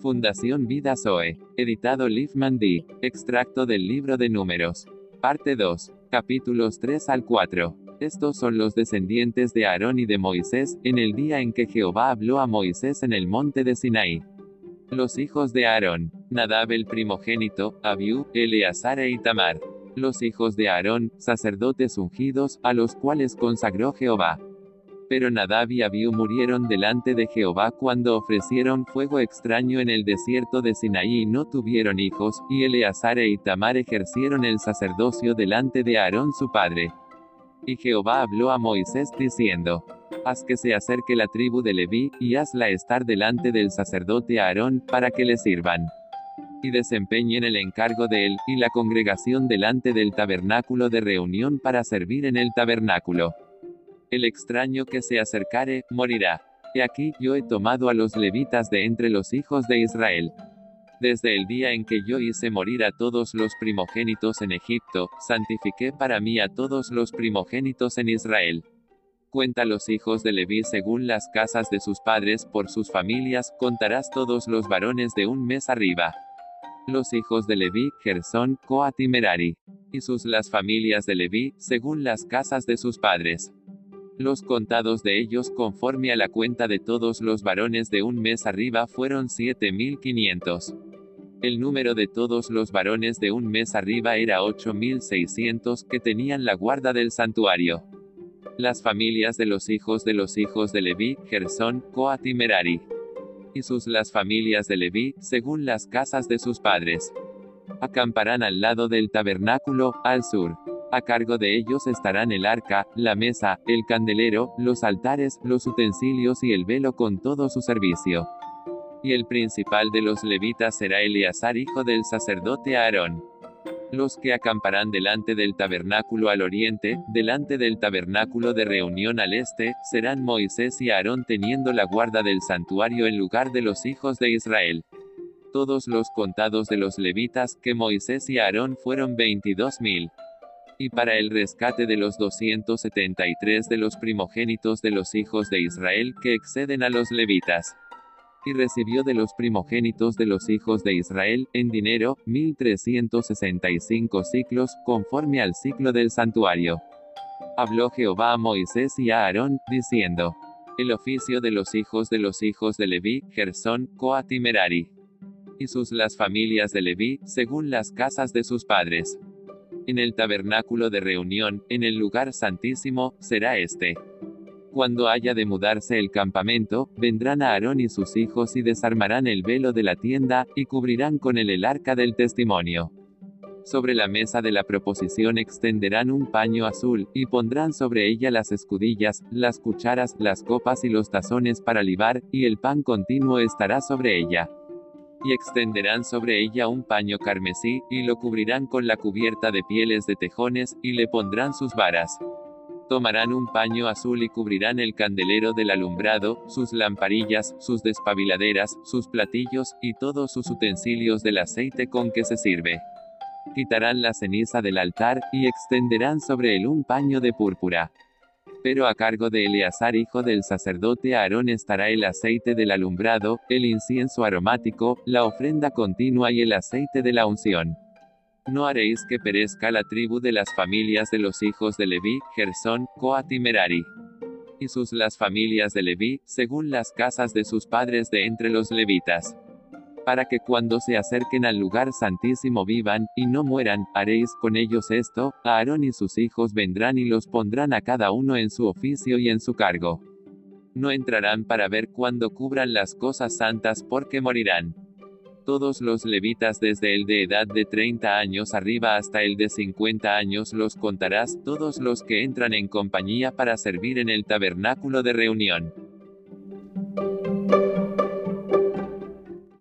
Fundación Vida Zoe. Editado Liefman D. Extracto del libro de números. Parte 2. Capítulos 3 al 4. Estos son los descendientes de Aarón y de Moisés, en el día en que Jehová habló a Moisés en el monte de Sinaí. Los hijos de Aarón. Nadab el primogénito, Abiú, Eleazar e Itamar. Los hijos de Aarón, sacerdotes ungidos, a los cuales consagró Jehová. Pero Nadab y Abiú murieron delante de Jehová cuando ofrecieron fuego extraño en el desierto de Sinaí y no tuvieron hijos, y Eleazar e Itamar ejercieron el sacerdocio delante de Aarón su padre. Y Jehová habló a Moisés diciendo, Haz que se acerque la tribu de Leví, y hazla estar delante del sacerdote Aarón, para que le sirvan. Y desempeñen el encargo de él, y la congregación delante del tabernáculo de reunión para servir en el tabernáculo. El extraño que se acercare, morirá. He aquí, yo he tomado a los levitas de entre los hijos de Israel. Desde el día en que yo hice morir a todos los primogénitos en Egipto, santifiqué para mí a todos los primogénitos en Israel. Cuenta los hijos de Leví según las casas de sus padres por sus familias, contarás todos los varones de un mes arriba. Los hijos de Leví, Gersón, Coat y Merari. Y sus las familias de Leví, según las casas de sus padres. Los contados de ellos conforme a la cuenta de todos los varones de un mes arriba fueron 7500. El número de todos los varones de un mes arriba era 8600 que tenían la guarda del santuario. Las familias de los hijos de los hijos de Leví, Gersón, Coat y Merari. Y sus las familias de Leví, según las casas de sus padres. Acamparán al lado del tabernáculo, al sur. A cargo de ellos estarán el arca, la mesa, el candelero, los altares, los utensilios y el velo con todo su servicio. Y el principal de los levitas será Eleazar hijo del sacerdote Aarón. Los que acamparán delante del tabernáculo al oriente, delante del tabernáculo de reunión al este, serán Moisés y Aarón teniendo la guarda del santuario en lugar de los hijos de Israel. Todos los contados de los levitas que Moisés y Aarón fueron veintidós mil y para el rescate de los 273 de los primogénitos de los hijos de Israel que exceden a los levitas. Y recibió de los primogénitos de los hijos de Israel, en dinero, 1365 ciclos, conforme al ciclo del santuario. Habló Jehová a Moisés y a Aarón, diciendo, El oficio de los hijos de los hijos de Leví, Gersón, Coat y. Y sus las familias de Leví, según las casas de sus padres en el tabernáculo de reunión, en el lugar santísimo, será este. Cuando haya de mudarse el campamento, vendrán a Aarón y sus hijos y desarmarán el velo de la tienda, y cubrirán con él el arca del testimonio. Sobre la mesa de la proposición extenderán un paño azul, y pondrán sobre ella las escudillas, las cucharas, las copas y los tazones para libar, y el pan continuo estará sobre ella y extenderán sobre ella un paño carmesí, y lo cubrirán con la cubierta de pieles de tejones, y le pondrán sus varas. Tomarán un paño azul y cubrirán el candelero del alumbrado, sus lamparillas, sus despabiladeras, sus platillos, y todos sus utensilios del aceite con que se sirve. Quitarán la ceniza del altar, y extenderán sobre él un paño de púrpura pero a cargo de Eleazar hijo del sacerdote Aarón estará el aceite del alumbrado, el incienso aromático, la ofrenda continua y el aceite de la unción. No haréis que perezca la tribu de las familias de los hijos de Leví, Gersón, Coat y Merari. Y sus las familias de Leví, según las casas de sus padres de entre los levitas para que cuando se acerquen al lugar santísimo vivan, y no mueran, haréis con ellos esto, Aarón y sus hijos vendrán y los pondrán a cada uno en su oficio y en su cargo. No entrarán para ver cuando cubran las cosas santas porque morirán. Todos los levitas desde el de edad de 30 años arriba hasta el de 50 años los contarás, todos los que entran en compañía para servir en el tabernáculo de reunión